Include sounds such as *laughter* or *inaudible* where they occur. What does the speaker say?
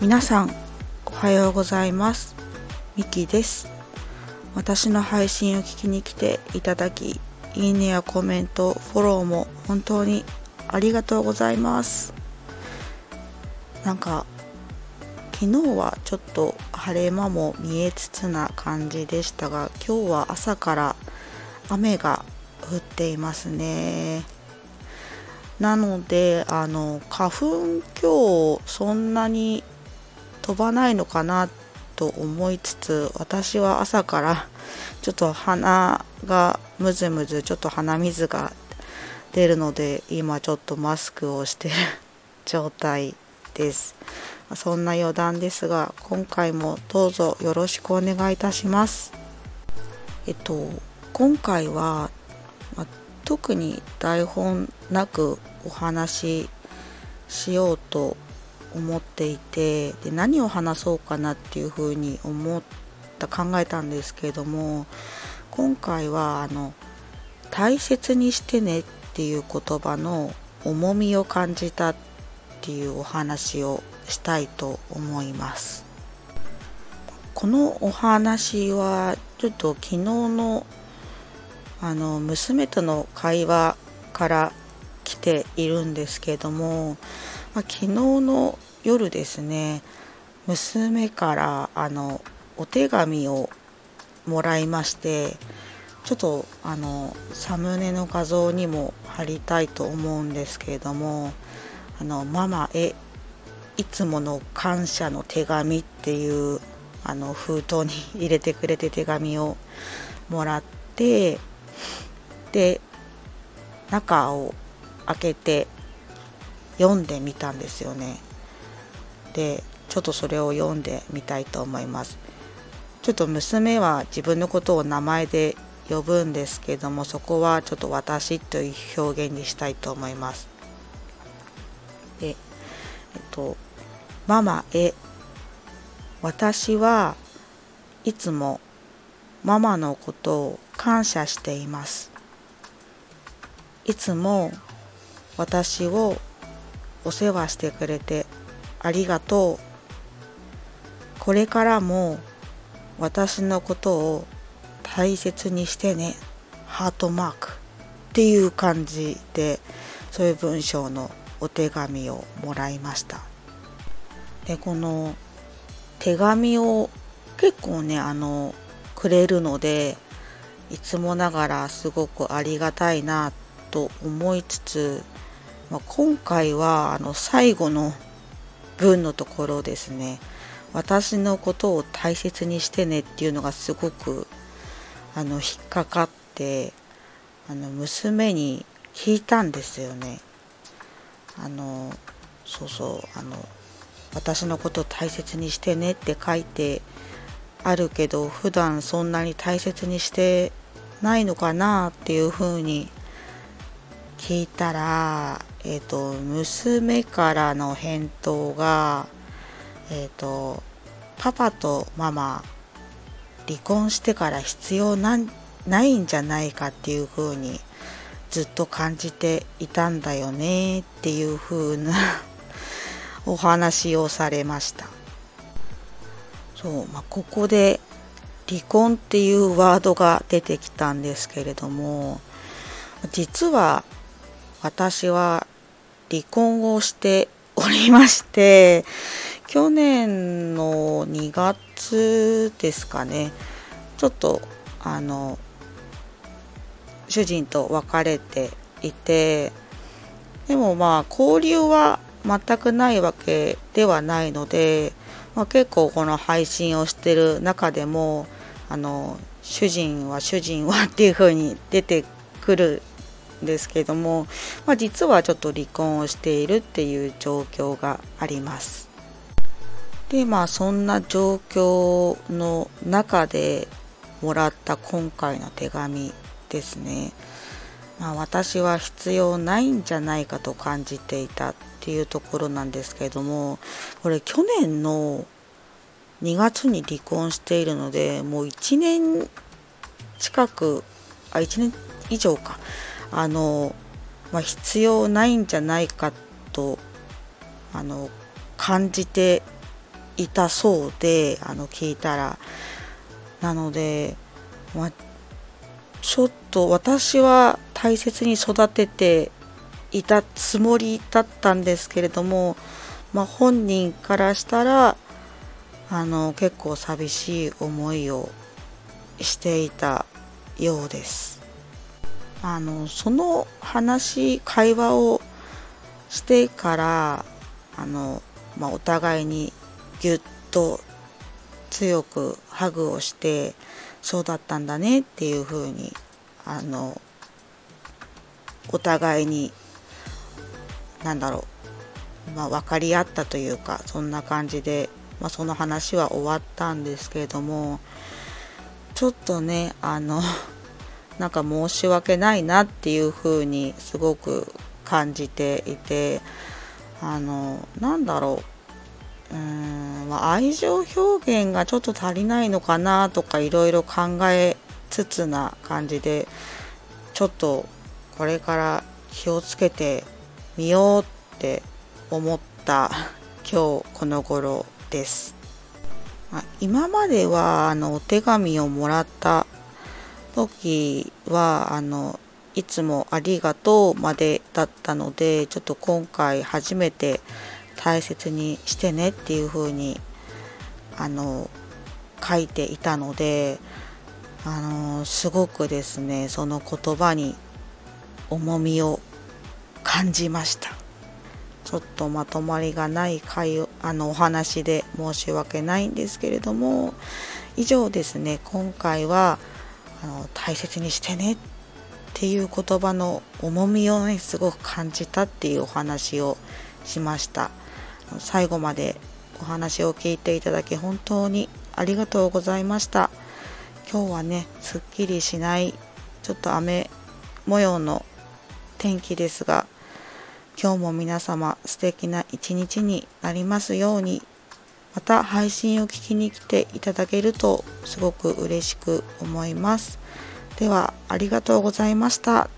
皆さんおはようございます。ミキです。私の配信を聞きに来ていただきいいねやコメントフォローも本当にありがとうございます。なんか昨日はちょっと晴れ間も見えつつな感じでしたが今日は朝から雨が降っていますね。なのであの花粉今日そんなに飛ばないのかなと思いつつ私は朝からちょっと鼻がムズムズちょっと鼻水が出るので今ちょっとマスクをしてる状態です。そんな余談ですが今回もどうぞよろしくお願いいたします。えっと今回は、ま特に台本なくお話ししようと思っていてで何を話そうかなっていうふうに思った考えたんですけれども今回はあの「大切にしてね」っていう言葉の重みを感じたっていうお話をしたいと思います。このお話はちょっと昨日のあの娘との会話から来ているんですけれども、まあ、昨日の夜ですね娘からあのお手紙をもらいましてちょっとあのサムネの画像にも貼りたいと思うんですけれどもあのママへいつもの感謝の手紙っていうあの封筒に入れてくれて手紙をもらってで中を開けて読んでみたんですよね。でちょっとそれを読んでみたいと思います。ちょっと娘は自分のことを名前で呼ぶんですけどもそこはちょっと私という表現にしたいと思います。でえっとママへ私はいつもママのことを感謝しています。いつも私をお世話してくれてありがとう。これからも私のことを大切にしてねハートマークっていう感じでそういう文章のお手紙をもらいました。でこの手紙を結構ねあのくれるのでいつもながらすごくありがたいなと思いつつ、まあ、今回はあの最後の文のところですね。私のことを大切にしてねっていうのがすごくあの引っかかってあの娘に聞いたんですよね。あのそうそうあの私のことを大切にしてねって書いてあるけど普段そんなに大切にしてないのかなっていうふうに聞いたら、えっ、ー、と娘からの返答が、えっ、ー、とパパとママ離婚してから必要ないんじゃないかっていうふうにずっと感じていたんだよねっていうふうな *laughs* お話をされました。そう、まあ、ここで離婚っていうワードが出てきたんですけれども実は私は離婚をしておりまして去年の2月ですかねちょっとあの主人と別れていてでもまあ交流は全くないわけではないので、まあ、結構この配信をしてる中でもあの主人は主人はっていう風に出てくるですけども、まあ、実はちょっと離婚をしているっていう状況があります。でまあそんな状況の中でもらった今回の手紙ですね。まあ、私は必要ないんじゃないかと感じていたっていうところなんですけどもこれ去年の2月に離婚しているのでもう1年近くあ1年以上かあの、まあ、必要ないんじゃないかとあの感じていたそうであの聞いたらなので、まあ、ちょっと私は大切に育てていたつもりだったんですけれども、まあ、本人からしたらあの結構寂しい思いをしていたようです。あのその話会話をしてからあの、まあ、お互いにぎゅっと強くハグをしてそうだったんだねっていうふうにあのお互いに何だろう、まあ、分かり合ったというかそんな感じで、まあ、その話は終わったんですけれどもちょっとねあのなんか申し訳ないなっていうふうにすごく感じていてあのなんだろううーん、ま、愛情表現がちょっと足りないのかなとかいろいろ考えつつな感じでちょっとこれから気をつけてみようって思った今日この頃です。今まではあのお手紙をもらった時はあのいつもありがとうまでだったのでちょっと今回初めて大切にしてねっていう風にあの書いていたのであのすごくですねその言葉に重みを感じました。ちょっとまとまりがない会あのお話で申し訳ないんですけれども以上ですね今回はあの大切にしてねっていう言葉の重みをねすごく感じたっていうお話をしました。最後までお話を聞いていただき本当にありがとうございました。今日はねすっきりしないちょっと雨模様の天気ですが今日も皆様素敵な一日になりますように。また配信を聞きに来ていただけるとすごく嬉しく思います。ではありがとうございました。